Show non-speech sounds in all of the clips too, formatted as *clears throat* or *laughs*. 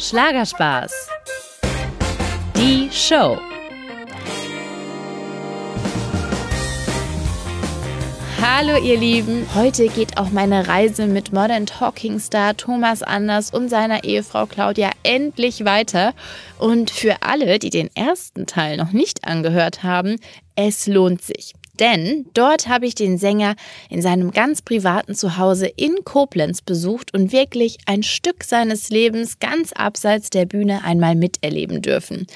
Schlagerspaß. Die Show. Hallo ihr Lieben, heute geht auch meine Reise mit Modern Talking Star Thomas Anders und seiner Ehefrau Claudia endlich weiter. Und für alle, die den ersten Teil noch nicht angehört haben, es lohnt sich. Denn dort habe ich den Sänger in seinem ganz privaten Zuhause in Koblenz besucht und wirklich ein Stück seines Lebens ganz abseits der Bühne einmal miterleben dürfen.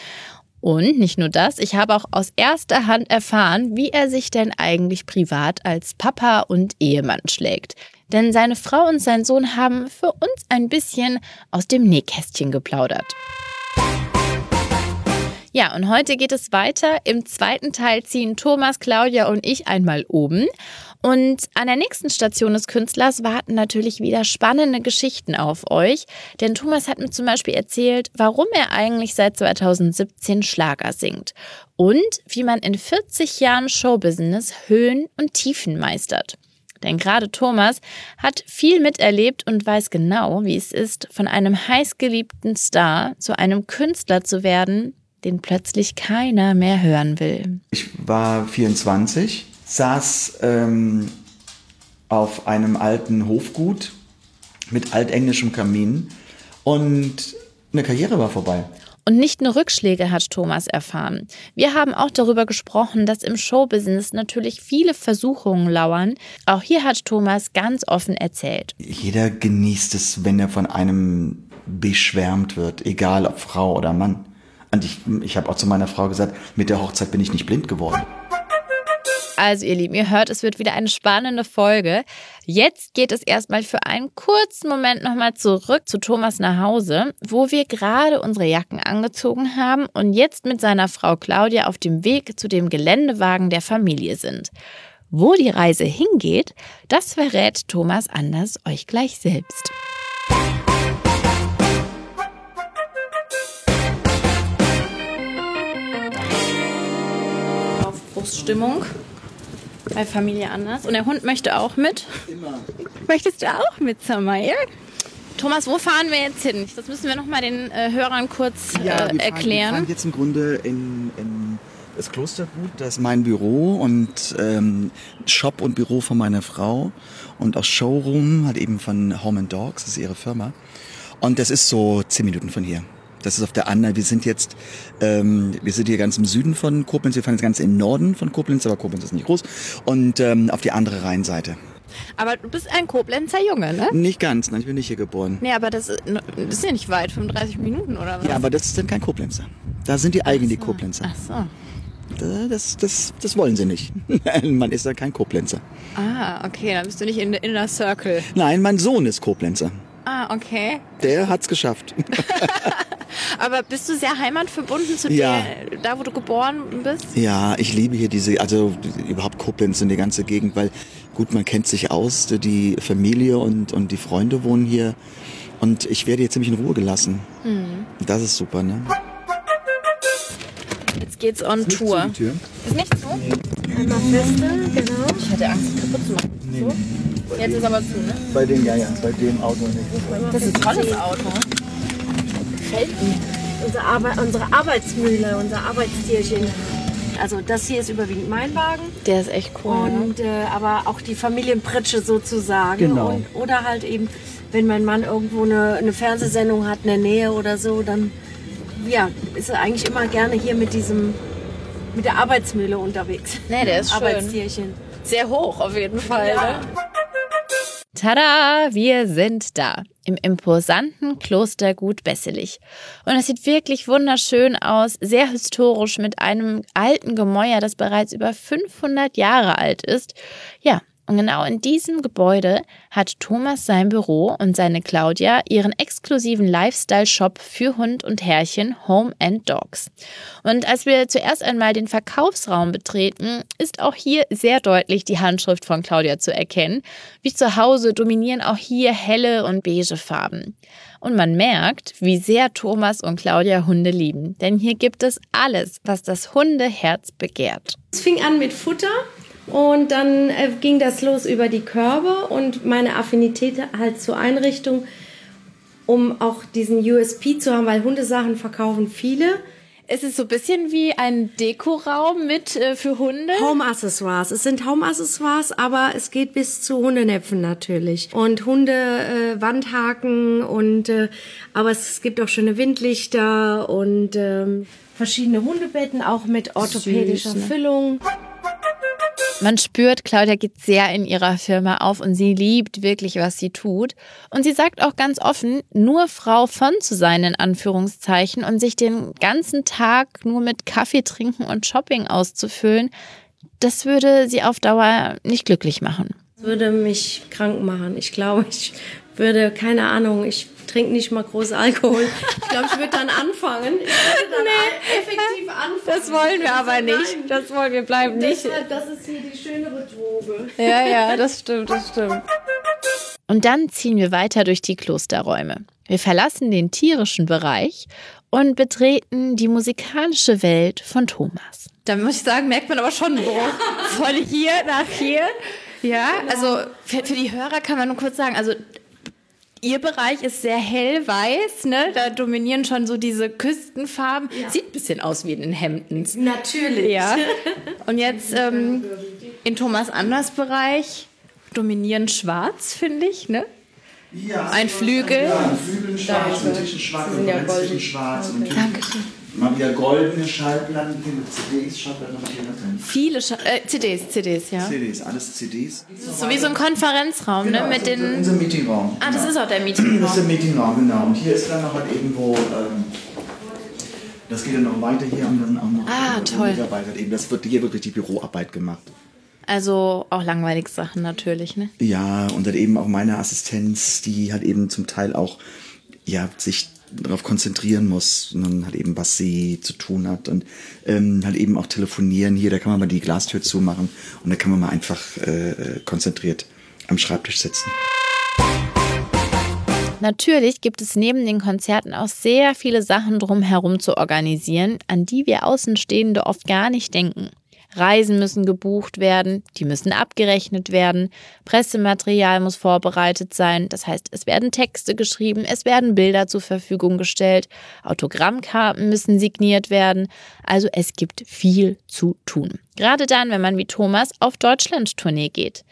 Und nicht nur das, ich habe auch aus erster Hand erfahren, wie er sich denn eigentlich privat als Papa und Ehemann schlägt. Denn seine Frau und sein Sohn haben für uns ein bisschen aus dem Nähkästchen geplaudert. Ja, und heute geht es weiter. Im zweiten Teil ziehen Thomas, Claudia und ich einmal oben. Und an der nächsten Station des Künstlers warten natürlich wieder spannende Geschichten auf euch. Denn Thomas hat mir zum Beispiel erzählt, warum er eigentlich seit 2017 Schlager singt. Und wie man in 40 Jahren Showbusiness Höhen und Tiefen meistert. Denn gerade Thomas hat viel miterlebt und weiß genau, wie es ist, von einem heißgeliebten Star zu einem Künstler zu werden, den plötzlich keiner mehr hören will. Ich war 24, saß ähm, auf einem alten Hofgut mit altenglischem Kamin und eine Karriere war vorbei. Und nicht nur Rückschläge hat Thomas erfahren. Wir haben auch darüber gesprochen, dass im Showbusiness natürlich viele Versuchungen lauern. Auch hier hat Thomas ganz offen erzählt. Jeder genießt es, wenn er von einem beschwärmt wird, egal ob Frau oder Mann. Und ich, ich habe auch zu meiner Frau gesagt, mit der Hochzeit bin ich nicht blind geworden. Also ihr Lieben, ihr hört, es wird wieder eine spannende Folge. Jetzt geht es erstmal für einen kurzen Moment nochmal zurück zu Thomas nach Hause, wo wir gerade unsere Jacken angezogen haben und jetzt mit seiner Frau Claudia auf dem Weg zu dem Geländewagen der Familie sind. Wo die Reise hingeht, das verrät Thomas Anders euch gleich selbst. Aufbruchsstimmung bei Familie Anders. Und der Hund möchte auch mit. Immer. Möchtest du auch mit, Samael? Thomas, wo fahren wir jetzt hin? Das müssen wir noch mal den äh, Hörern kurz äh, ja, wir erklären. Fahren, wir fahren jetzt im Grunde in, in das Klostergut. Das ist mein Büro und ähm, Shop und Büro von meiner Frau und auch Showroom, halt eben von Home and Dogs, das ist ihre Firma. Und das ist so zehn Minuten von hier. Das ist auf der anderen. Wir sind jetzt, ähm, wir sind hier ganz im Süden von Koblenz. Wir fahren jetzt ganz im Norden von Koblenz, aber Koblenz ist nicht groß. Und ähm, auf die andere Rheinseite. Aber du bist ein Koblenzer Junge, ne? Nicht ganz, nein, ich bin nicht hier geboren. Nee, aber das, das ist ja nicht weit, 35 Minuten oder was? Ja, aber das ist dann kein Koblenzer. Da sind die eigenen so. die Koblenzer. Ach so. Das, das, das wollen sie nicht. *laughs* Man ist ja kein Koblenzer. Ah, okay, dann bist du nicht in der Inner Circle. Nein, mein Sohn ist Koblenzer. Ah, okay. Der hat's geschafft. *laughs* Aber bist du sehr heimatverbunden zu ja. der, da wo du geboren bist? Ja, ich liebe hier diese, also überhaupt Koblenz und die ganze Gegend, weil gut, man kennt sich aus, die Familie und, und die Freunde wohnen hier. Und ich werde hier ziemlich in Ruhe gelassen. Mhm. Das ist super, ne? Jetzt geht's on ist Tour. Zu, Ist nicht zu? Nee. Einmal feste, genau. Ich hatte Angst, kaputt zu machen. Nee. So? Jetzt ist aber zu, ne? Bei dem, ja, ja, bei dem Auto nicht. Das ist ein tolles Auto. Mir. Unsere, Arbe unsere Arbeitsmühle, unser Arbeitstierchen. Also das hier ist überwiegend mein Wagen. Der ist echt cool. Ne? Und, äh, aber auch die Familienpritsche sozusagen. Genau. Und, oder halt eben, wenn mein Mann irgendwo eine, eine Fernsehsendung hat in der Nähe oder so, dann ja, ist er eigentlich immer gerne hier mit diesem mit der Arbeitsmühle unterwegs. Nee, der ist schön. Arbeitstierchen. Sehr hoch auf jeden Fall. Ja. Ne? Tada, wir sind da im imposanten Klostergut Besselich. Und es sieht wirklich wunderschön aus, sehr historisch mit einem alten Gemäuer, das bereits über 500 Jahre alt ist. Ja, und genau in diesem Gebäude hat Thomas sein Büro und seine Claudia ihren exklusiven Lifestyle-Shop für Hund und Herrchen Home and Dogs. Und als wir zuerst einmal den Verkaufsraum betreten, ist auch hier sehr deutlich die Handschrift von Claudia zu erkennen. Wie zu Hause dominieren auch hier helle und beige Farben. Und man merkt, wie sehr Thomas und Claudia Hunde lieben. Denn hier gibt es alles, was das Hundeherz begehrt. Es fing an mit Futter. Und dann äh, ging das los über die Körbe und meine Affinität halt zur Einrichtung um auch diesen USP zu haben, weil Hundesachen verkaufen viele. Es ist so ein bisschen wie ein Dekoraum mit äh, für Hunde. Home-Accessoires. Es sind Home-Accessoires, aber es geht bis zu Hundenäpfen natürlich. Und Hunde, äh, Wandhaken und äh, aber es gibt auch schöne Windlichter und ähm, verschiedene Hundebetten, auch mit orthopädischer Süß, ne? Füllung. Man spürt, Claudia geht sehr in ihrer Firma auf und sie liebt wirklich, was sie tut. Und sie sagt auch ganz offen, nur Frau von zu sein, in Anführungszeichen, und sich den ganzen Tag nur mit Kaffee trinken und Shopping auszufüllen, das würde sie auf Dauer nicht glücklich machen. Das würde mich krank machen. Ich glaube, ich würde, keine Ahnung, ich trinke nicht mal groß Alkohol. Ich glaube, ich würde dann anfangen. Ich würde dann Nee. effektiv anfangen. Das wollen wir aber Nein. nicht. Das wollen wir bleiben nicht. Deshalb, das ist hier die schönere Droge. Ja, ja, das stimmt, das stimmt. Und dann ziehen wir weiter durch die Klosterräume. Wir verlassen den tierischen Bereich und betreten die musikalische Welt von Thomas. Da muss ich sagen, merkt man aber schon Bruch. Von hier nach hier. Ja, also für, für die Hörer kann man nur kurz sagen, also Ihr Bereich ist sehr hell-weiß, ne? Da dominieren schon so diese Küstenfarben. Sieht ein bisschen aus wie in den Hemdens. Natürlich. Ja. *laughs* Und jetzt ähm, in Thomas Anders Bereich dominieren schwarz, finde ich, ne? Ja, Ein Flügel. Ja, ein Flügel schwarz, ein Tisch schwarz, ja ein. Tisch schwarz und Dankeschön. Mal wieder goldene Schallplatten hier mit CDs, Schallplatten drin. Viele Scha äh, CDs, CDs, ja. CDs, alles CDs. So wie so ein Konferenzraum, ne? Mit also den. Unser Meetingraum. Ah, das genau. ist auch der *clears throat* Das ist Meetingraum. der Meetingraum, genau. Und hier ist dann noch halt irgendwo, ähm, das geht dann noch weiter hier und dann auch noch Ah, toll. Mitarbeiter. Eben, das wird hier wirklich die Büroarbeit gemacht. Also auch langweilige Sachen natürlich, ne? Ja, und dann eben auch meine Assistenz, die halt eben zum Teil auch ja sich darauf konzentrieren muss und halt eben, was sie zu tun hat und ähm, halt eben auch telefonieren. Hier, da kann man mal die Glastür zumachen und da kann man mal einfach äh, konzentriert am Schreibtisch sitzen. Natürlich gibt es neben den Konzerten auch sehr viele Sachen drumherum zu organisieren, an die wir Außenstehende oft gar nicht denken. Reisen müssen gebucht werden, die müssen abgerechnet werden, Pressematerial muss vorbereitet sein, das heißt, es werden Texte geschrieben, es werden Bilder zur Verfügung gestellt, Autogrammkarten müssen signiert werden, also es gibt viel zu tun. Gerade dann, wenn man wie Thomas auf Deutschland-Tournee geht.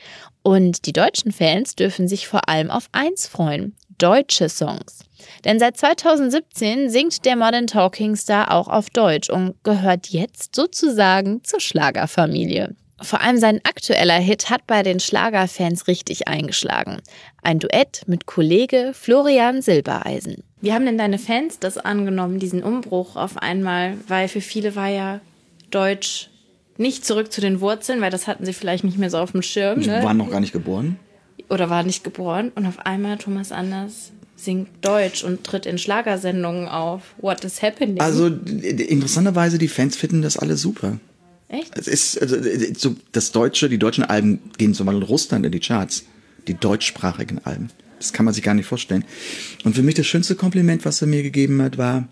Und die deutschen Fans dürfen sich vor allem auf eins freuen, deutsche Songs. Denn seit 2017 singt der Modern Talking Star auch auf Deutsch und gehört jetzt sozusagen zur Schlagerfamilie. Vor allem sein aktueller Hit hat bei den Schlagerfans richtig eingeschlagen. Ein Duett mit Kollege Florian Silbereisen. Wie haben denn deine Fans das angenommen, diesen Umbruch auf einmal? Weil für viele war ja Deutsch nicht zurück zu den Wurzeln, weil das hatten sie vielleicht nicht mehr so auf dem Schirm. Die Ne? waren noch gar nicht geboren. oder war nicht geboren und auf einmal Thomas Anders singt Deutsch und tritt in Schlagersendungen auf. What is happening? Also interessanterweise, die Fans finden das alle super. Echt? Es ist also, so das deutsche, die deutschen Alben gehen zum Beispiel in Russland in die Charts, die deutschsprachigen Alben. Das kann man sich gar nicht vorstellen. Und für mich das schönste Kompliment, was er mir gegeben hat, war,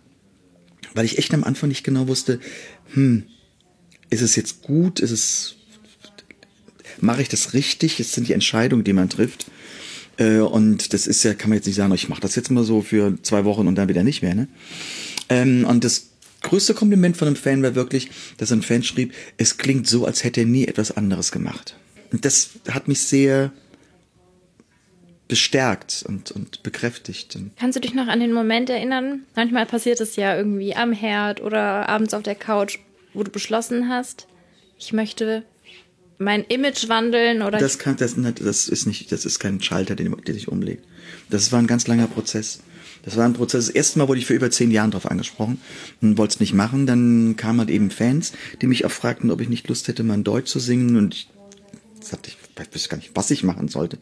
weil ich echt am Anfang nicht genau wusste, hm, ist es jetzt gut, ist es, mache ich das richtig? Das sind die Entscheidungen, die man trifft. Äh, Und das ist ja, kann man jetzt nicht sagen, ich mache das jetzt mal so für zwei Wochen und dann wieder nicht mehr. Ne? Ähm, und das größte Kompliment von einem Fan war wirklich, dass ein Fan schrieb, es klingt so, als hätte er nie etwas anderes gemacht. Und das hat mich sehr bestärkt und, und bekräftigt. Kannst du dich noch an den Moment erinnern? Manchmal passiert es ja irgendwie am Herd oder abends auf der Couch, wo du beschlossen hast, ich möchte mein Image wandeln oder das, kann, das, das ist nicht, das ist kein Schalter, den, der sich umlegt. Das war ein ganz langer Prozess. Das war ein Prozess. Das erste Mal wurde ich für über zehn Jahre drauf angesprochen und wollte es nicht machen. Dann kamen halt eben Fans, die mich auch fragten, ob ich nicht Lust hätte, mal in Deutsch zu singen. Und ich sagte, ich weiß gar nicht, was ich machen sollte.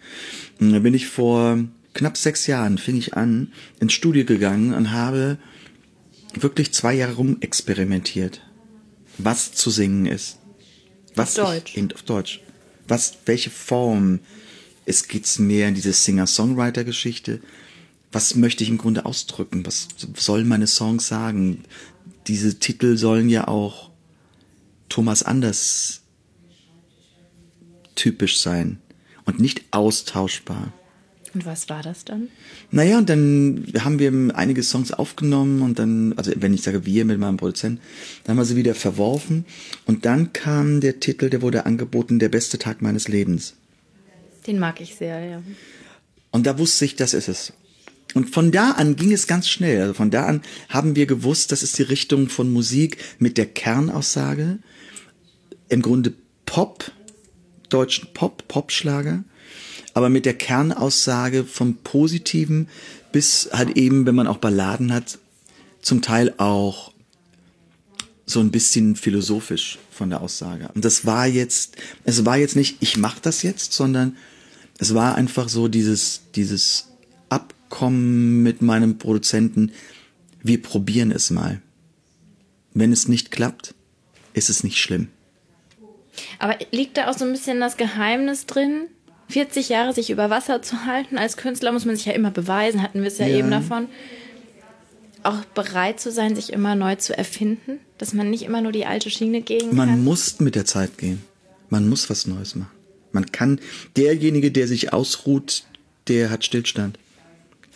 Und dann bin ich vor knapp sechs Jahren, fing ich an, ins Studio gegangen und habe wirklich zwei Jahre rumexperimentiert, was zu singen ist. Was Auf Deutsch. Ich, eben auf Deutsch. Was, welche Form? Es geht's mehr in diese Singer-Songwriter-Geschichte. Was möchte ich im Grunde ausdrücken? Was sollen meine Songs sagen? Diese Titel sollen ja auch Thomas Anders typisch sein und nicht austauschbar. Und was war das dann? Naja, und dann haben wir einige Songs aufgenommen und dann, also wenn ich sage wir mit meinem Produzenten, dann haben wir sie wieder verworfen und dann kam der Titel, der wurde angeboten, der beste Tag meines Lebens. Den mag ich sehr, ja. Und da wusste ich, das ist es. Und von da an ging es ganz schnell. Also von da an haben wir gewusst, das ist die Richtung von Musik mit der Kernaussage. Im Grunde Pop, deutschen Pop, Popschlager aber mit der Kernaussage vom Positiven bis halt eben, wenn man auch Balladen hat, zum Teil auch so ein bisschen philosophisch von der Aussage. Und das war jetzt, es war jetzt nicht, ich mach das jetzt, sondern es war einfach so dieses, dieses Abkommen mit meinem Produzenten, wir probieren es mal. Wenn es nicht klappt, ist es nicht schlimm. Aber liegt da auch so ein bisschen das Geheimnis drin? 40 Jahre sich über Wasser zu halten. Als Künstler muss man sich ja immer beweisen, hatten wir es ja, ja, eben davon. Auch bereit zu sein, sich immer neu zu erfinden, dass man nicht immer nur die alte Schiene gehen man kann. Man muss mit der Zeit gehen. Man muss was Neues machen. Man kann, derjenige, der sich ausruht, der hat Stillstand.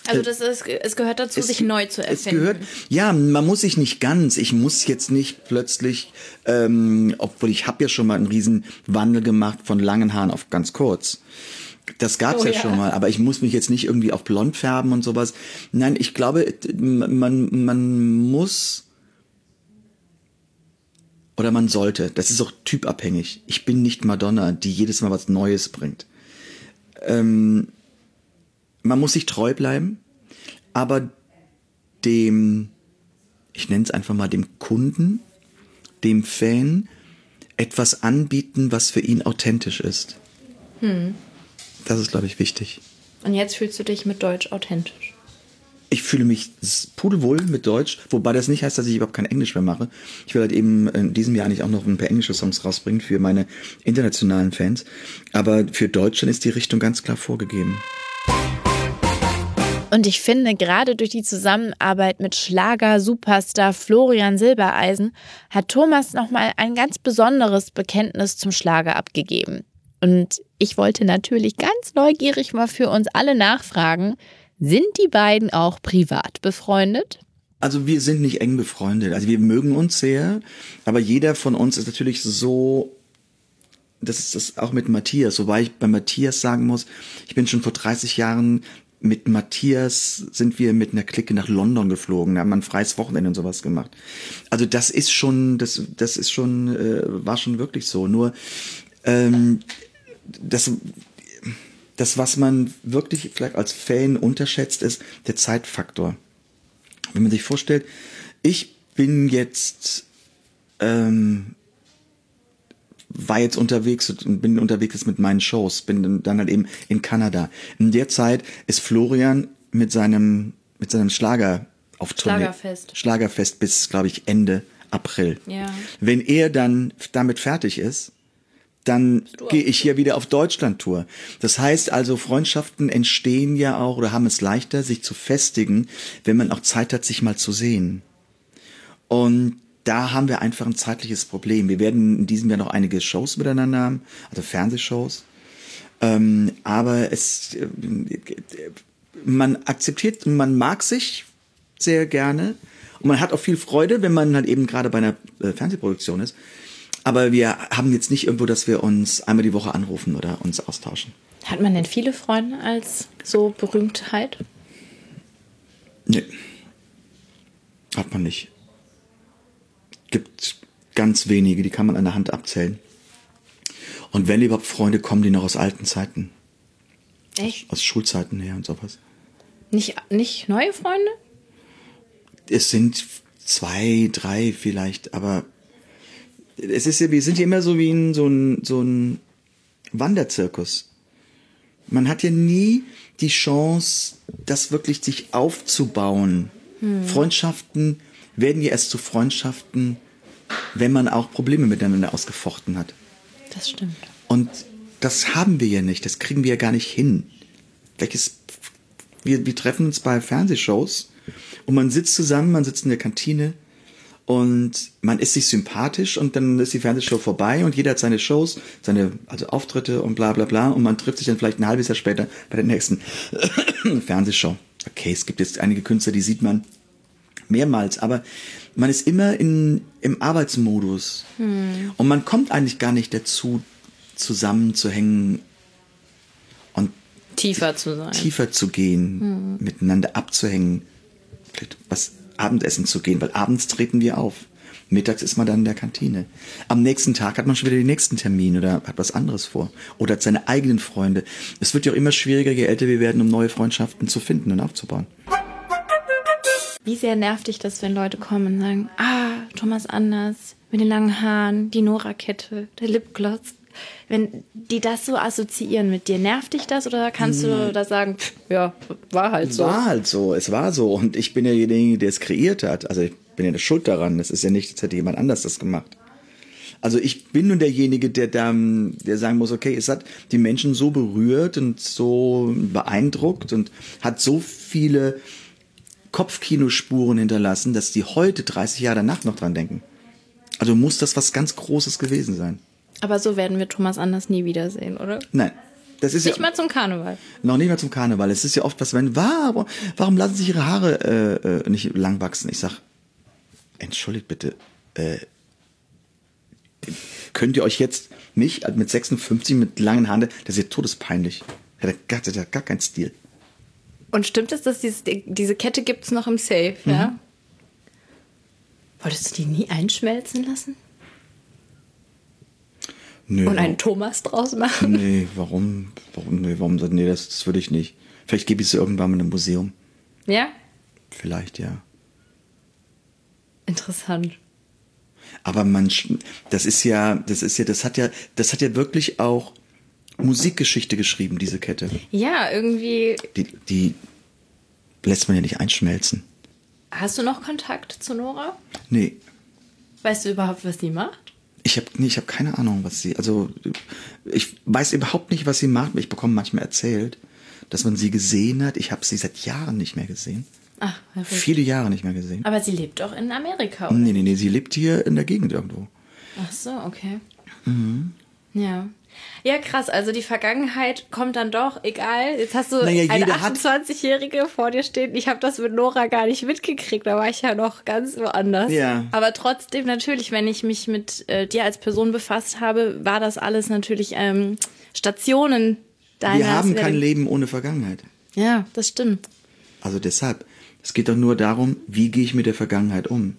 Also äh, das ist, es gehört dazu, es, sich neu zu erfinden. Es gehört, ja, man muss sich nicht ganz. Ich muss jetzt nicht plötzlich, ähm, obwohl ich habe ja schon mal einen riesen Wandel gemacht von langen Haaren auf ganz kurz. Das gab's oh, ja, ja, schon mal, aber ich muss mich jetzt nicht irgendwie auf blond färben und sowas. Nein, ich glaube, man, man muss oder man sollte, das ist auch typabhängig. Ich bin nicht Madonna, die jedes Mal was Neues bringt. Ähm, man muss sich treu bleiben, aber dem, ich nenne es einfach mal dem Kunden, dem Fan, etwas anbieten, was für ihn authentisch ist. Hm. Das ist, glaube ich, wichtig. Und jetzt fühlst du dich mit Deutsch authentisch? Ich fühle mich pudelwohl mit Deutsch, wobei das nicht heißt, dass ich überhaupt kein Englisch mehr mache. Ich will halt eben in diesem Jahr nicht auch noch ein paar englische Songs rausbringen für meine internationalen Fans. Aber für Deutschland ist die Richtung ganz klar vorgegeben. Und ich finde, gerade durch die Zusammenarbeit mit Schlager-Superstar Florian Silbereisen hat Thomas nochmal ein ganz besonderes Bekenntnis zum Schlager abgegeben. Und ich wollte natürlich ganz neugierig mal für uns alle nachfragen, sind die beiden auch privat befreundet? Also wir sind nicht eng befreundet. Also wir mögen uns sehr, aber jeder von uns ist natürlich so das ist das auch mit Matthias, wobei ich bei Matthias sagen muss, ich bin schon vor 30 Jahren mit Matthias sind wir mit einer Clique nach London geflogen, haben ein freies Wochenende und sowas gemacht. Also das ist schon, das, das ist schon, äh, war schon wirklich so. Nur ähm, das, das, was man wirklich vielleicht als Fan unterschätzt, ist der Zeitfaktor. Wenn man sich vorstellt, ich bin jetzt ähm, war jetzt unterwegs und bin unterwegs mit meinen Shows, bin dann halt eben in Kanada. In der Zeit ist Florian mit seinem mit seinem Schlager auf Tournee. Schlagerfest. Schlagerfest bis, glaube ich, Ende April. Ja. Wenn er dann damit fertig ist, dann gehe ich hier wieder auf Deutschland-Tour. Das heißt also, Freundschaften entstehen ja auch oder haben es leichter, sich zu festigen, wenn man auch Zeit hat, sich mal zu sehen. Und da haben wir einfach ein zeitliches Problem. Wir werden in diesem Jahr noch einige Shows miteinander haben, also Fernsehshows. Ähm, aber es, äh, man akzeptiert, man mag sich sehr gerne und man hat auch viel Freude, wenn man halt eben gerade bei einer äh, Fernsehproduktion ist. Aber wir haben jetzt nicht irgendwo, dass wir uns einmal die Woche anrufen oder uns austauschen. Hat man denn viele Freunde als so Berühmtheit? Nee. Hat man nicht gibt ganz wenige, die kann man an der Hand abzählen. Und wenn überhaupt Freunde kommen, die noch aus alten Zeiten. Echt? Aus, aus Schulzeiten her und sowas. Nicht, nicht neue Freunde? Es sind zwei, drei vielleicht, aber es ist ja, wir sind ja immer so wie in so ein, so ein Wanderzirkus. Man hat ja nie die Chance, das wirklich sich aufzubauen. Hm. Freundschaften werden ja erst zu Freundschaften, wenn man auch Probleme miteinander ausgefochten hat. Das stimmt. Und das haben wir ja nicht, das kriegen wir ja gar nicht hin. Welches, wir, wir treffen uns bei Fernsehshows und man sitzt zusammen, man sitzt in der Kantine und man ist sich sympathisch und dann ist die Fernsehshow vorbei und jeder hat seine Shows, seine also Auftritte und bla bla bla und man trifft sich dann vielleicht ein halbes Jahr später bei der nächsten *coughs* Fernsehshow. Okay, es gibt jetzt einige Künstler, die sieht man mehrmals, aber man ist immer in, im Arbeitsmodus hm. und man kommt eigentlich gar nicht dazu, zusammenzuhängen und tiefer zu sein, tiefer zu gehen, hm. miteinander abzuhängen, vielleicht was Abendessen zu gehen, weil abends treten wir auf. Mittags ist man dann in der Kantine. Am nächsten Tag hat man schon wieder den nächsten Termin oder hat was anderes vor. Oder hat seine eigenen Freunde. Es wird ja auch immer schwieriger, je älter wir werden, um neue Freundschaften zu finden und aufzubauen. Wie sehr nervt dich das, wenn Leute kommen und sagen, ah, Thomas Anders, mit den langen Haaren, die Nora-Kette, der Lipgloss. Wenn die das so assoziieren mit dir, nervt dich das oder kannst du hm. da sagen, ja, war halt so? War halt so, es war so. Und ich bin ja derjenige, der es kreiert hat. Also ich bin ja der Schuld daran. Es ist ja nicht, als hätte jemand anders das gemacht. Also ich bin nun derjenige, der dann, der sagen muss, okay, es hat die Menschen so berührt und so beeindruckt und hat so viele Kopfkinospuren hinterlassen, dass die heute 30 Jahre danach noch dran denken. Also muss das was ganz Großes gewesen sein. Aber so werden wir Thomas Anders nie wiedersehen, oder? Nein. Das ist nicht ja, mal zum Karneval. Noch nicht mal zum Karneval. Es ist ja oft was, wenn, warum, warum lassen sich ihre Haare äh, äh, nicht lang wachsen? Ich sag, entschuldigt bitte, äh, könnt ihr euch jetzt mich mit 56 mit langen Haaren, das ist ja todespeinlich. Der hat der hat gar keinen Stil. Und stimmt es, dass dieses, diese Kette gibt es noch im Safe, mhm. ja? Wolltest du die nie einschmelzen lassen? Nö, und einen Thomas draus machen? Nee, warum? Warum? Nee, warum? Nee, das, das würde ich nicht. Vielleicht gebe ich sie irgendwann mal in einem Museum. Ja? Vielleicht, ja. Interessant. Aber man, das ist ja, das ist ja, das hat ja, das hat ja wirklich auch Musikgeschichte geschrieben, diese Kette. Ja, irgendwie. Die, die lässt man ja nicht einschmelzen. Hast du noch Kontakt zu Nora? Nee. Weißt du überhaupt, was sie macht? Ich habe nee, ich hab keine Ahnung, was sie. Also ich weiß überhaupt nicht, was sie macht. Ich bekomme manchmal erzählt, dass man sie gesehen hat. Ich habe sie seit Jahren nicht mehr gesehen. Ach, Viele Jahre nicht mehr gesehen. Aber sie lebt doch in Amerika, oder? Nee, nee, nee, sie lebt hier in der Gegend irgendwo. Ach so, okay. Mhm. Ja. Ja, krass. Also die Vergangenheit kommt dann doch, egal. Jetzt hast du naja, eine 28-Jährige vor dir stehen. Ich habe das mit Nora gar nicht mitgekriegt. Da war ich ja noch ganz woanders. Ja. Aber trotzdem natürlich, wenn ich mich mit äh, dir als Person befasst habe, war das alles natürlich ähm, Stationen deiner. Wir haben kein Leben ohne Vergangenheit. Ja, das stimmt. Also deshalb. Es geht doch nur darum, wie gehe ich mit der Vergangenheit um.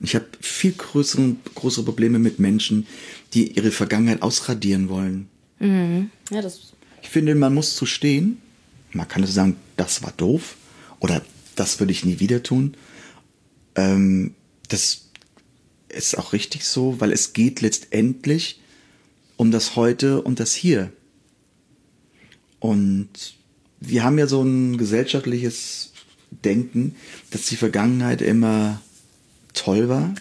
Und ich habe viel größere, größere Probleme mit Menschen, die ihre Vergangenheit ausradieren wollen. Mhm. Ja, das ich finde, man muss zu stehen. Man kann also sagen, das war doof oder das würde ich nie wieder tun. Ähm, das ist auch richtig so, weil es geht letztendlich um das Heute und das Hier. Und wir haben ja so ein gesellschaftliches Denken, dass die Vergangenheit immer toll war.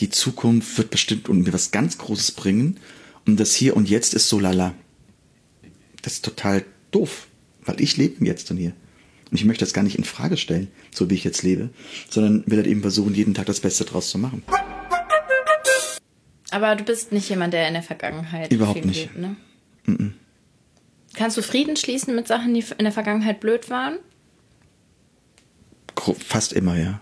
Die Zukunft wird bestimmt und mir was ganz Großes bringen. Und das Hier und Jetzt ist so lala. Das ist total doof, weil ich lebe Jetzt und hier. Und ich möchte das gar nicht in Frage stellen, so wie ich jetzt lebe, sondern will halt eben versuchen, jeden Tag das Beste draus zu machen. Aber du bist nicht jemand, der in der Vergangenheit überhaupt nicht. Lebt, ne? Mm -mm. Kannst du Frieden schließen mit Sachen, die in der Vergangenheit blöd waren? Fast immer, ja.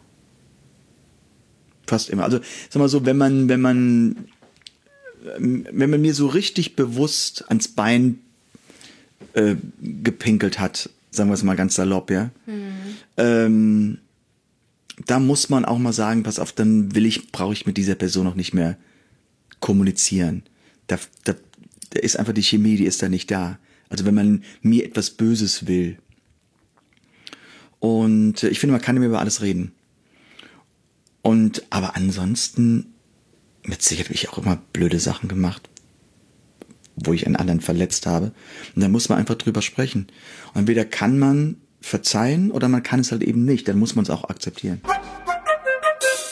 Fast immer. Also, sag mal so, wenn man, wenn man, wenn man mir so richtig bewusst ans Bein äh, gepinkelt hat, sagen wir es mal ganz salopp, ja. Mhm. Ähm, da muss man auch mal sagen, pass auf, dann will ich, brauche ich mit dieser Person auch nicht mehr kommunizieren. Da, da, da ist einfach die Chemie, die ist da nicht da. Also wenn man mir etwas Böses will. Und ich finde, man kann immer über alles reden. Und aber ansonsten, mit Sicherheit habe ich auch immer blöde Sachen gemacht, wo ich einen anderen verletzt habe. Und da muss man einfach drüber sprechen. Und entweder kann man verzeihen oder man kann es halt eben nicht. Dann muss man es auch akzeptieren.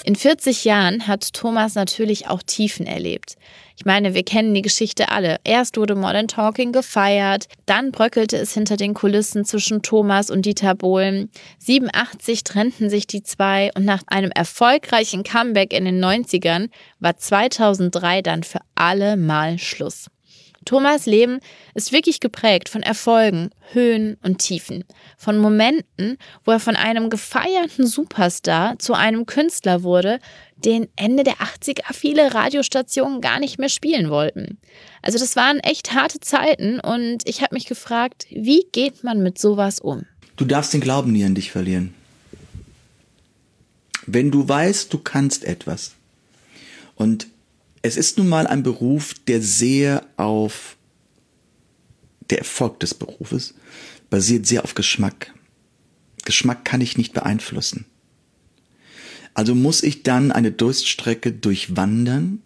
In 40 Jahren hat Thomas natürlich auch Tiefen erlebt. Ich meine, wir kennen die Geschichte alle. Erst wurde Modern Talking gefeiert, dann bröckelte es hinter den Kulissen zwischen Thomas und Dieter Bohlen. 87 trennten sich die zwei und nach einem erfolgreichen Comeback in den 90ern war 2003 dann für alle Mal Schluss. Thomas Leben ist wirklich geprägt von Erfolgen, Höhen und Tiefen, von Momenten, wo er von einem gefeierten Superstar zu einem Künstler wurde, den Ende der 80er viele Radiostationen gar nicht mehr spielen wollten. Also das waren echt harte Zeiten und ich habe mich gefragt, wie geht man mit sowas um? Du darfst den Glauben nie an dich verlieren. Wenn du weißt, du kannst etwas und es ist nun mal ein Beruf, der sehr auf der Erfolg des Berufes basiert sehr auf Geschmack. Geschmack kann ich nicht beeinflussen. Also muss ich dann eine Durststrecke durchwandern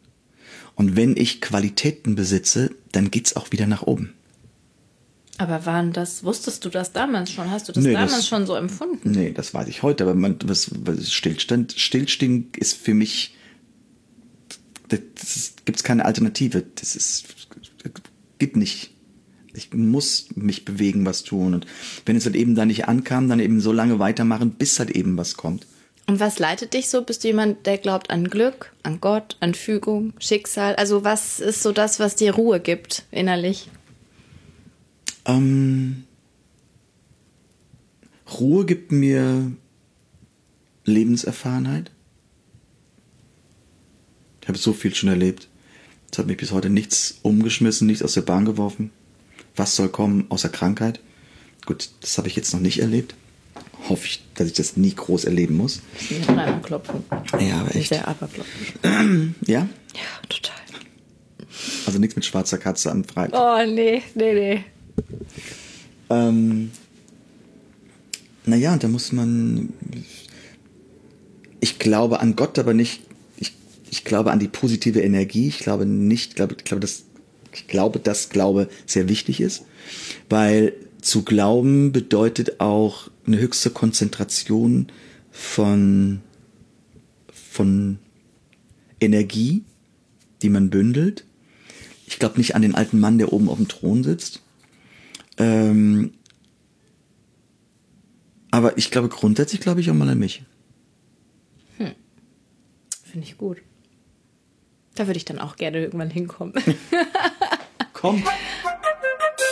und wenn ich Qualitäten besitze, dann geht's auch wieder nach oben. Aber waren das, wusstest du das damals schon? Hast du das nee, damals das, schon so empfunden? Nee, das weiß ich heute, aber man, was, was Stillstand, Stillstehen ist für mich das gibt es keine Alternative. Das ist, geht nicht. Ich muss mich bewegen, was tun. Und wenn es halt eben da nicht ankam, dann eben so lange weitermachen, bis halt eben was kommt. Und was leitet dich so? Bist du jemand, der glaubt an Glück, an Gott, an Fügung, Schicksal? Also was ist so das, was dir Ruhe gibt innerlich? Ähm, Ruhe gibt mir Lebenserfahrenheit. Ich habe so viel schon erlebt. Es hat mich bis heute nichts umgeschmissen, nichts aus der Bahn geworfen. Was soll kommen außer Krankheit? Gut, das habe ich jetzt noch nicht erlebt. Hoffe ich, dass ich das nie groß erleben muss. Ich bin einmal klopfen. Ja, aber echt. Sehr aberklopfen. *clears throat* ja? Ja, total. Also nichts mit schwarzer Katze am Freitag. Oh, nee, nee, nee. Ähm, naja, da muss man. Ich glaube an Gott, aber nicht ich glaube an die positive Energie. Ich glaube nicht, ich glaube, ich glaube, dass, ich glaube, dass Glaube sehr wichtig ist, weil zu glauben bedeutet auch eine höchste Konzentration von, von Energie, die man bündelt. Ich glaube nicht an den alten Mann, der oben auf dem Thron sitzt. Ähm, aber ich glaube grundsätzlich glaube ich auch mal an mich. Hm. Finde ich gut. Da würde ich dann auch gerne irgendwann hinkommen. *laughs* Komm.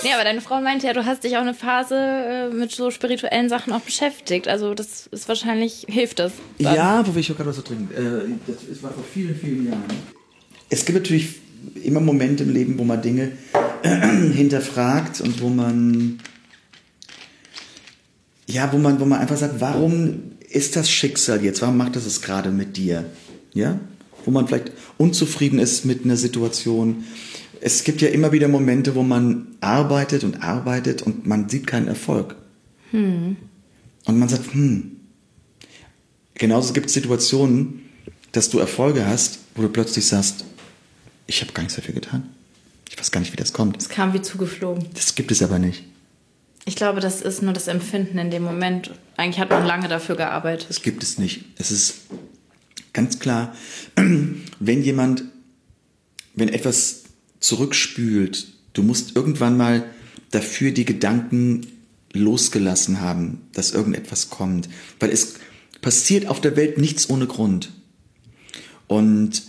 Nee, aber deine Frau meinte ja, du hast dich auch eine Phase äh, mit so spirituellen Sachen auch beschäftigt. Also das ist wahrscheinlich, hilft das. Dann. Ja, wo will ich auch gerade was so trinken. Äh, das war vor vielen, vielen Jahren. Es gibt natürlich immer Momente im Leben, wo man Dinge *clears throat* hinterfragt und wo man ja, wo man, wo man einfach sagt, warum ist das Schicksal jetzt? Warum macht das es gerade mit dir? Ja? Wo man vielleicht unzufrieden ist mit einer Situation. Es gibt ja immer wieder Momente, wo man arbeitet und arbeitet und man sieht keinen Erfolg. Hm. Und man sagt, hm. Genauso gibt es Situationen, dass du Erfolge hast, wo du plötzlich sagst, ich habe gar nichts dafür getan. Ich weiß gar nicht, wie das kommt. Es kam wie zugeflogen. Das gibt es aber nicht. Ich glaube, das ist nur das Empfinden in dem Moment. Eigentlich hat man lange dafür gearbeitet. Das gibt es nicht. Es ist ganz klar, *clears throat* wenn jemand, wenn etwas zurückspült, du musst irgendwann mal dafür die Gedanken losgelassen haben, dass irgendetwas kommt. Weil es passiert auf der Welt nichts ohne Grund. Und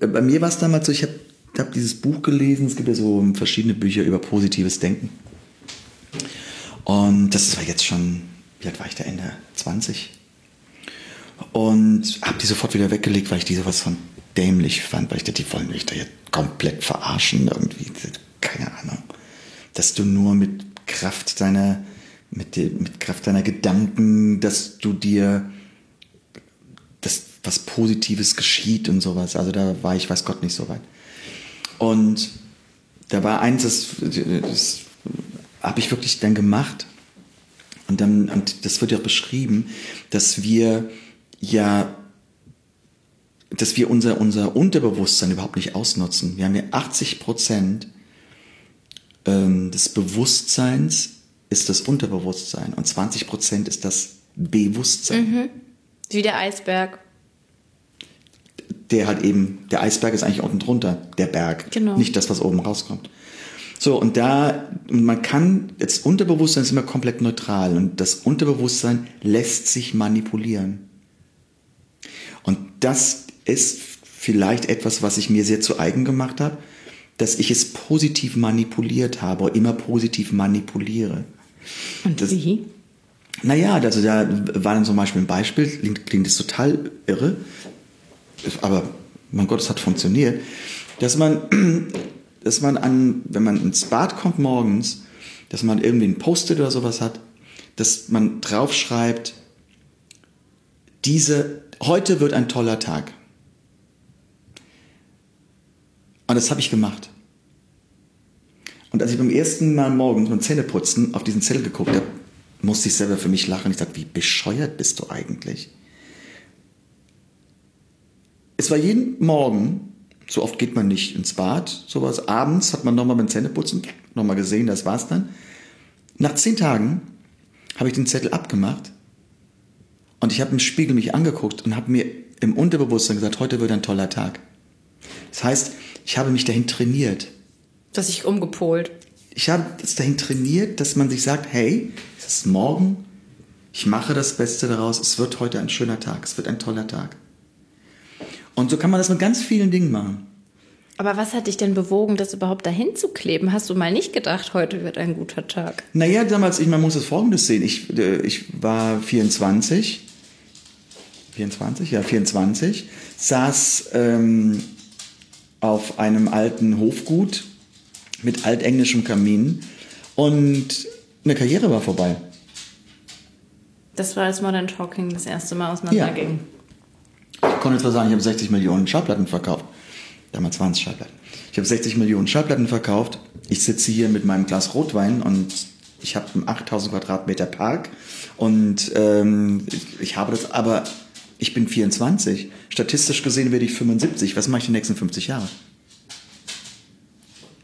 äh, bei mir war es damals so, ich habe hab dieses Buch gelesen, es gibt ja so verschiedene Bücher über positives Denken. Und das war jetzt schon, wie alt war ich da, Ende 20? Und habe die sofort wieder weggelegt, weil ich die sowas von dämlich fand, weil ich dachte, die wollen mich da jetzt komplett verarschen irgendwie. Keine Ahnung. Dass du nur mit Kraft deiner, mit, der, mit Kraft deiner Gedanken, dass du dir, dass was Positives geschieht und sowas. Also da war ich, weiß Gott, nicht so weit. Und da war eins, das, das habe ich wirklich dann gemacht. Und dann, und das wird ja auch beschrieben, dass wir ja, dass wir unser, unser Unterbewusstsein überhaupt nicht ausnutzen. Wir haben ja 80 Prozent ähm, des Bewusstseins ist das Unterbewusstsein und 20 Prozent ist das Bewusstsein. Mhm. Wie der Eisberg. der halt eben, der Eisberg ist eigentlich unten drunter, der Berg. Genau. Nicht das, was oben rauskommt. So, und da, man kann, jetzt Unterbewusstsein ist immer komplett neutral und das Unterbewusstsein lässt sich manipulieren. Und das ist vielleicht etwas, was ich mir sehr zu eigen gemacht habe, dass ich es positiv manipuliert habe, immer positiv manipuliere. Und Das- wie? Naja, also da war dann zum Beispiel ein Beispiel, klingt, klingt das total irre, aber mein Gott, es hat funktioniert, dass man, *clears throat* dass man an, wenn man ins Bad kommt morgens, dass man irgendwie ein Post-it oder sowas hat, dass man draufschreibt, diese, heute wird ein toller Tag. Und das habe ich gemacht. Und als ich beim ersten Mal morgens beim Zähneputzen auf diesen Zettel geguckt habe, musste ich selber für mich lachen. Ich dachte, wie bescheuert bist du eigentlich? Es war jeden Morgen, so oft geht man nicht ins Bad, sowas, abends hat man nochmal beim Zähneputzen, nochmal gesehen, das war's dann. Nach zehn Tagen habe ich den Zettel abgemacht und ich habe im Spiegel mich angeguckt und habe mir im Unterbewusstsein gesagt, heute wird ein toller Tag. Das heißt, ich habe mich dahin trainiert. Das sich umgepolt. Ich habe es dahin trainiert, dass man sich sagt, hey, es ist morgen, ich mache das Beste daraus, es wird heute ein schöner Tag, es wird ein toller Tag. Und so kann man das mit ganz vielen Dingen machen. Aber was hat dich denn bewogen, das überhaupt dahin zu kleben? Hast du mal nicht gedacht, heute wird ein guter Tag? Naja, damals, ich, man muss das Folgendes sehen. Ich, äh, ich war 24, 24, ja, 24, saß ähm, auf einem alten Hofgut mit altenglischem Kamin und eine Karriere war vorbei. Das war als Modern Talking das erste Mal auseinanderging. Ich konnte zwar sagen, ich habe 60 Millionen Schallplatten verkauft. Damals waren es Schallplatten. Ich habe 60 Millionen Schallplatten verkauft. Ich sitze hier mit meinem Glas Rotwein und ich habe einen 8000 Quadratmeter Park und ähm, ich, ich habe das, aber ich bin 24. Statistisch gesehen werde ich 75. Was mache ich die nächsten 50 Jahre?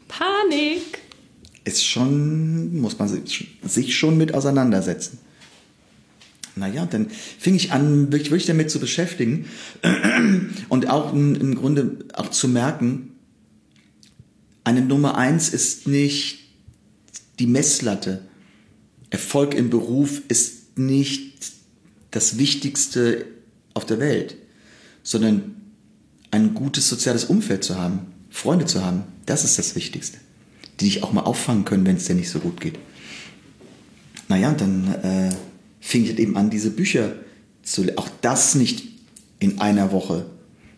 Panik! Ist schon, muss man sich schon mit auseinandersetzen. Naja, dann fing ich an, wirklich, wirklich damit zu beschäftigen *clears throat* und auch im im Grunde auch zu merken, eine Nummer eins ist nicht die Messlatte. Erfolg im Beruf ist nicht das Wichtigste auf der Welt, sondern ein gutes soziales Umfeld zu haben, Freunde zu haben. Das ist das Wichtigste. Die dich auch mal auffangen können, wenn es dir nicht so gut geht. Naja, und dann äh, fing ich eben an, diese Bücher zu le- Auch das nicht in einer Woche.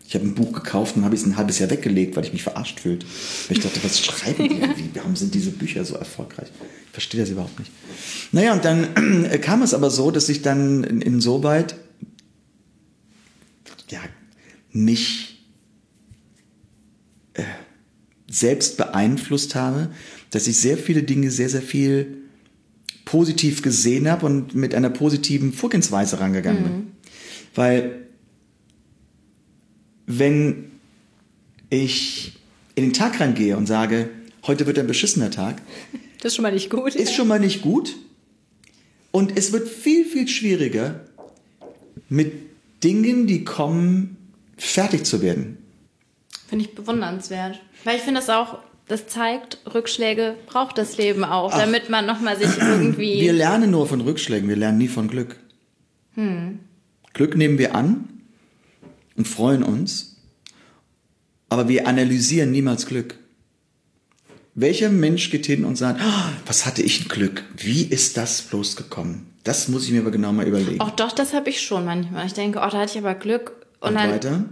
Ich habe ein Buch gekauft und habe es ein halbes Jahr weggelegt, weil ich mich verarscht fühlte. Weil ich dachte, was schreiben die? *laughs* Wie, warum sind diese Bücher so erfolgreich? Ich verstehe das überhaupt nicht. Naja, und dann äh, kam es aber so, dass ich dann in, insoweit ja, mich äh, selbst beeinflusst habe, dass ich sehr viele Dinge sehr, sehr viel positiv gesehen habe und mit einer positiven Vorgehensweise rangegangen bin. Weil wenn ich in den Tag reingehe und sage, heute wird ein beschissener Tag, Das ist schon mal nicht gut. ist schon mal nicht gut. Und es wird viel, viel schwieriger, mit Dingen, die kommen, fertig zu werden. Finde ich bewundernswert. Weil ich finde das auch, das zeigt, Rückschläge braucht das Leben auch, damit man nochmal sich irgendwie. *clears throat* Wir lernen nur von Rückschlägen, wir lernen nie von Glück. Glück nehmen wir an und freuen uns, aber wir analysieren niemals Glück. Welcher Mensch geht hin und sagt, "Ah, was hatte ich ein Glück? Wie ist das bloß gekommen? Das muss ich mir aber genau mal überlegen. Auch doch, das habe ich schon manchmal. Ich denke, oh, da hatte ich aber Glück. Und, und dann, weiter?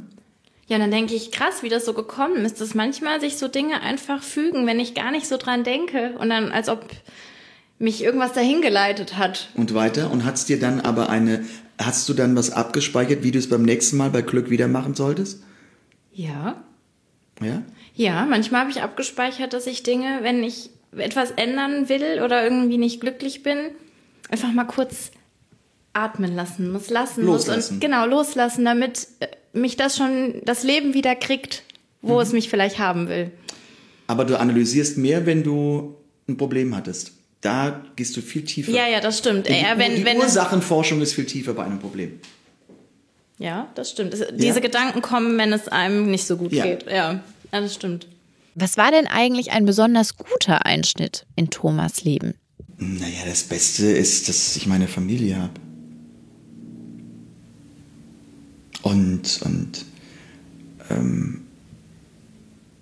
ja, dann denke ich, krass, wie das so gekommen ist, dass manchmal sich so Dinge einfach fügen, wenn ich gar nicht so dran denke. Und dann, als ob mich irgendwas dahin geleitet hat. Und weiter? Und hat's dir dann aber eine, hast du dann was abgespeichert, wie du es beim nächsten Mal bei Glück wieder machen solltest? Ja. Ja? Ja, manchmal habe ich abgespeichert, dass ich Dinge, wenn ich etwas ändern will oder irgendwie nicht glücklich bin, einfach mal kurz atmen lassen muss, lassen Loslassen. muss und genau loslassen, damit äh, mich das schon das Leben wieder kriegt, wo Mhm. es mich vielleicht haben will. Aber du analysierst mehr, wenn du ein Problem hattest. Da gehst du viel tiefer. Ja, ja, das stimmt. Die, Ja, wenn, die wenn Ursachenforschung ist viel tiefer bei einem Problem. Ja, das stimmt. Es, diese Gedanken kommen, wenn es einem nicht so gut Ja. geht. Ja. Ja, das stimmt. Was war denn eigentlich ein besonders guter Einschnitt in Thomas Leben? Naja, das Beste ist, dass ich meine Familie habe. Und, und ähm,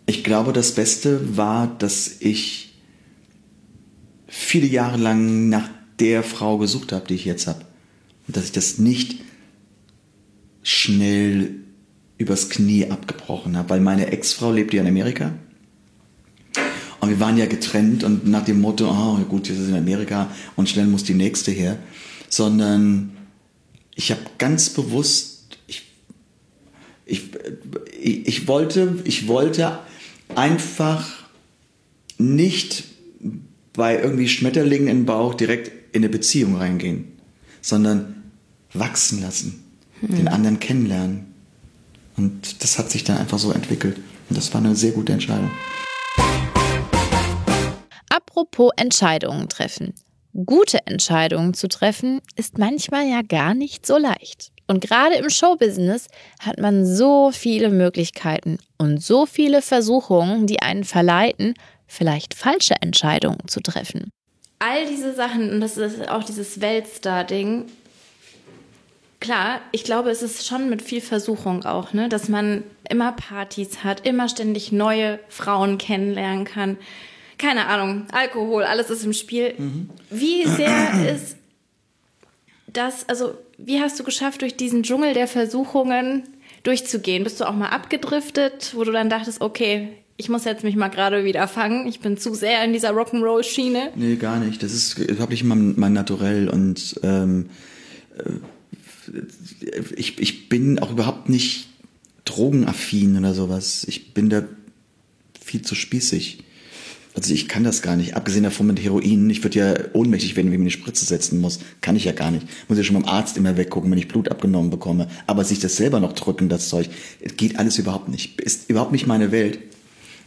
ich glaube, das Beste war, dass ich viele Jahre lang nach der Frau gesucht habe, die ich jetzt habe. Und dass ich das nicht schnell übers Knie abgebrochen habe, weil meine Ex-Frau lebt ja in Amerika. Und wir waren ja getrennt und nach dem Motto, oh gut, jetzt ist in Amerika und schnell muss die nächste her. Sondern ich habe ganz bewusst, ich, ich, ich, wollte, ich wollte einfach nicht bei irgendwie Schmetterlingen im Bauch direkt in eine Beziehung reingehen, sondern wachsen lassen, den anderen kennenlernen. Und das hat sich dann einfach so entwickelt. Und das war eine sehr gute Entscheidung. Apropos Entscheidungen treffen. Gute Entscheidungen zu treffen ist manchmal ja gar nicht so leicht. Und gerade im Showbusiness hat man so viele Möglichkeiten und so viele Versuchungen, die einen verleiten, vielleicht falsche Entscheidungen zu treffen. All diese Sachen, und das ist auch dieses Weltstar-Ding, klar, ich glaube, es ist schon mit viel Versuchung auch, ne? dass man immer Partys hat, immer ständig neue Frauen kennenlernen kann. Keine Ahnung, Alkohol, alles ist im Spiel. Wie sehr *clears throat* ist das, also wie hast du geschafft, durch diesen Dschungel der Versuchungen durchzugehen? Bist du auch mal abgedriftet, wo du dann dachtest, okay, ich muss jetzt mich mal gerade wieder fangen, ich bin zu sehr in dieser Rock'n'Roll-Schiene? Nee, gar nicht. Das ist wirklich mein, mein Naturell und ähm, äh, ich, ich bin auch überhaupt nicht drogenaffin oder sowas. Ich bin da viel zu spießig. Also ich kann das gar nicht. Abgesehen davon mit Heroin, ich würde ja ohnmächtig werden, wenn ich mir eine Spritze setzen muss. Kann ich ja gar nicht. Muss ja schon beim Arzt immer weggucken, wenn ich Blut abgenommen bekomme. Aber sich das selber noch drücken, das Zeug, geht alles überhaupt nicht. Ist überhaupt nicht meine Welt.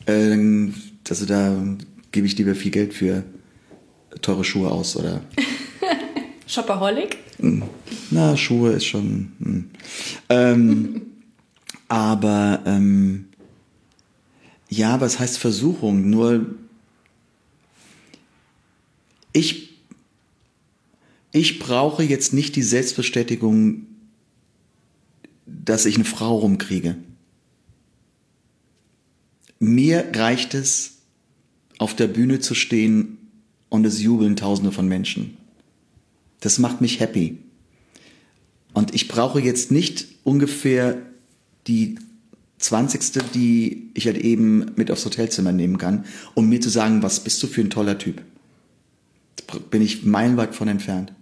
Ähm, also da gebe ich lieber viel Geld für teure Schuhe aus oder *laughs* Shopaholic? na, Schuhe ist schon. Hm. Ähm, *laughs* aber ähm, ja, was heißt Versuchung? Nur ich, ich brauche jetzt nicht die Selbstbestätigung, dass ich eine Frau rumkriege. Mir reicht es, auf der Bühne zu stehen und es jubeln Tausende von Menschen. Das macht mich happy. Und ich brauche jetzt nicht ungefähr die 20. die ich halt eben mit aufs Hotelzimmer nehmen kann, um mir zu sagen, was bist du für ein toller Typ. Bin ich meilenweit von entfernt.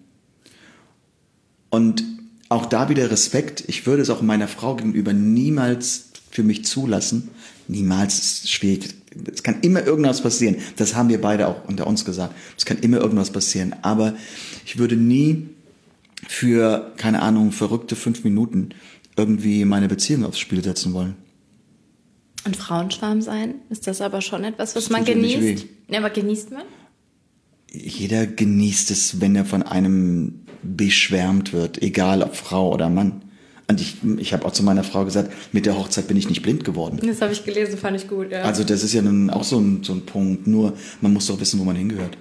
Und auch da wieder Respekt. Ich würde es auch meiner Frau gegenüber niemals für mich zulassen. Niemals ist schwierig. Es kann immer irgendwas passieren. Das haben wir beide auch unter uns gesagt. Es kann immer irgendwas passieren. Aber ich würde nie für, keine Ahnung, verrückte fünf Minuten irgendwie meine Beziehung aufs Spiel setzen wollen. Und Frauenschwarm sein? Ist das aber schon etwas, was Das man genießt? Ja, aber genießt man? Jeder genießt es, wenn er von einem beschwärmt wird, egal ob Frau oder Mann. Und ich, ich habe auch zu meiner Frau gesagt, mit der Hochzeit bin ich nicht blind geworden. Das habe ich gelesen, fand ich gut, ja. Also das ist ja nun auch so ein, so ein Punkt. Nur man muss doch wissen, wo man hingehört.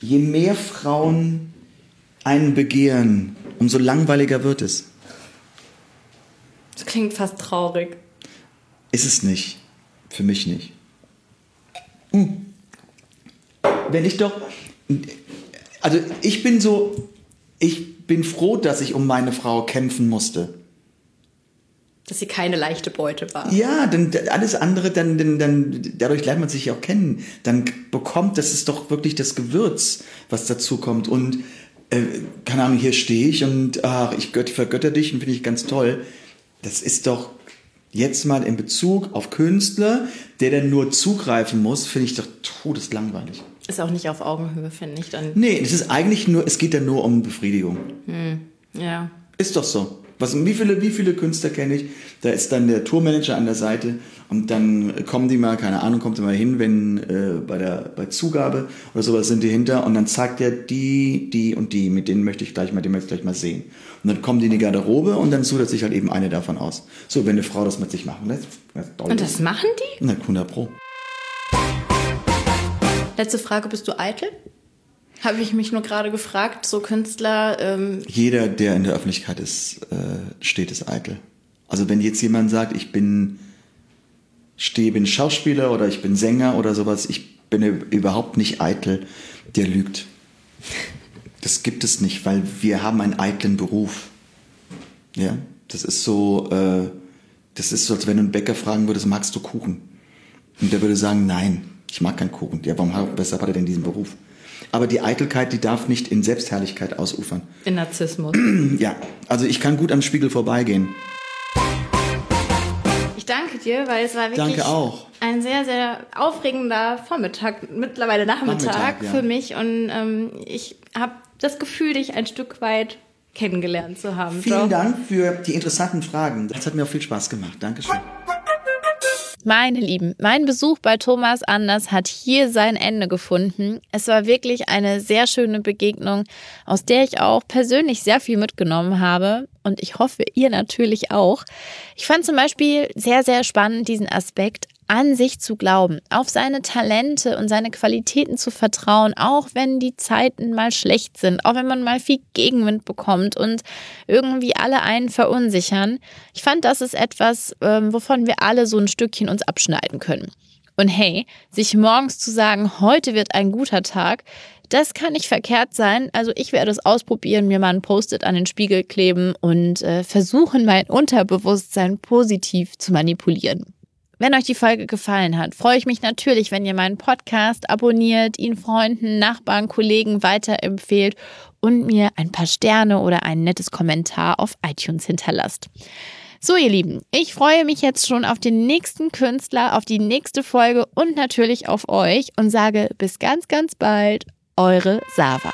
Je mehr Frauen einen begehren, umso langweiliger wird es. das klingt fast traurig. Ist es nicht. Für mich nicht. Hm. Wenn ich doch. Also ich bin so. Ich bin froh, dass ich um meine Frau kämpfen musste. Dass sie keine leichte Beute war. Ja, dann alles andere, dann, dann, dann, dadurch lernt man sich ja auch kennen. Dann bekommt, das ist doch wirklich das Gewürz, was dazu kommt. Und äh, keine Ahnung, hier stehe ich und ach, ich gött, vergötter dich und finde ich ganz toll. Das ist doch jetzt mal in Bezug auf Künstler, der dann nur zugreifen muss, finde ich doch todeslangweilig. Ist auch nicht auf Augenhöhe, finde ich dann. Nee, es ist eigentlich nur, es geht ja nur um Befriedigung. Ja. Ist doch so. Was, wie, viele, wie viele Künstler kenne ich? Da ist dann der Tourmanager an der Seite und dann kommen die mal, keine Ahnung, kommt immer hin, wenn äh, bei der bei Zugabe oder sowas sind die hinter und dann zeigt er die, die und die, mit denen möchte ich gleich mal, den möchte ich gleich mal sehen. Und dann kommen die in die Garderobe und dann sucht sich halt eben eine davon aus. So, wenn eine Frau das mit sich machen lässt. Das und das machen die? Na, 100 Pro. Letzte Frage, bist du eitel? Habe ich mich nur gerade gefragt, so Künstler. Ähm Jeder, der in der Öffentlichkeit ist, äh, steht es eitel. Also wenn jetzt jemand sagt, ich bin, stehe, bin Schauspieler oder ich bin Sänger oder sowas, ich bin überhaupt nicht eitel, der lügt. Das gibt es nicht, weil wir haben einen eitlen Beruf. Ja, das ist so, äh, das ist so, als wenn du einen Bäcker fragen würdest, magst du Kuchen? Und der würde sagen, nein, ich mag keinen Kuchen. Ja, warum, weshalb hat er denn diesen Beruf? Aber die Eitelkeit, die darf nicht in Selbstherrlichkeit ausufern. In Narzissmus. *clears throat* Ja, also ich kann gut am Spiegel vorbeigehen. Ich danke dir, weil es war wirklich ein sehr, sehr aufregender Vormittag, mittlerweile Nachmittag, Nachmittag ja. für mich. Und ähm, ich habe das Gefühl, dich ein Stück weit kennengelernt zu haben. Vielen Joe. Dank für die interessanten Fragen. Das hat mir auch viel Spaß gemacht. Dankeschön. Meine Lieben, mein Besuch bei Thomas Anders hat hier sein Ende gefunden. Es war wirklich eine sehr schöne Begegnung, aus der ich auch persönlich sehr viel mitgenommen habe. Und ich hoffe, ihr natürlich auch. Ich fand zum Beispiel sehr, sehr spannend diesen Aspekt, an sich zu glauben, auf seine Talente und seine Qualitäten zu vertrauen, auch wenn die Zeiten mal schlecht sind, auch wenn man mal viel Gegenwind bekommt und irgendwie alle einen verunsichern. Ich fand, das ist etwas, ähm, wovon wir alle so ein Stückchen uns abschneiden können. Und hey, sich morgens zu sagen, heute wird ein guter Tag, das kann nicht verkehrt sein. Also ich werde es ausprobieren, mir mal ein Post-it an den Spiegel kleben und äh, versuchen, mein Unterbewusstsein positiv zu manipulieren. Wenn euch die Folge gefallen hat, freue ich mich natürlich, wenn ihr meinen Podcast abonniert, ihn Freunden, Nachbarn, Kollegen weiterempfehlt und mir ein paar Sterne oder ein nettes Kommentar auf iTunes hinterlasst. So, ihr Lieben, ich freue mich jetzt schon auf den nächsten Künstler, auf die nächste Folge und natürlich auf euch und sage bis ganz, ganz bald, eure Sava.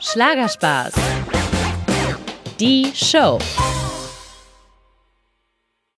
Schlagerspaß. Die Show.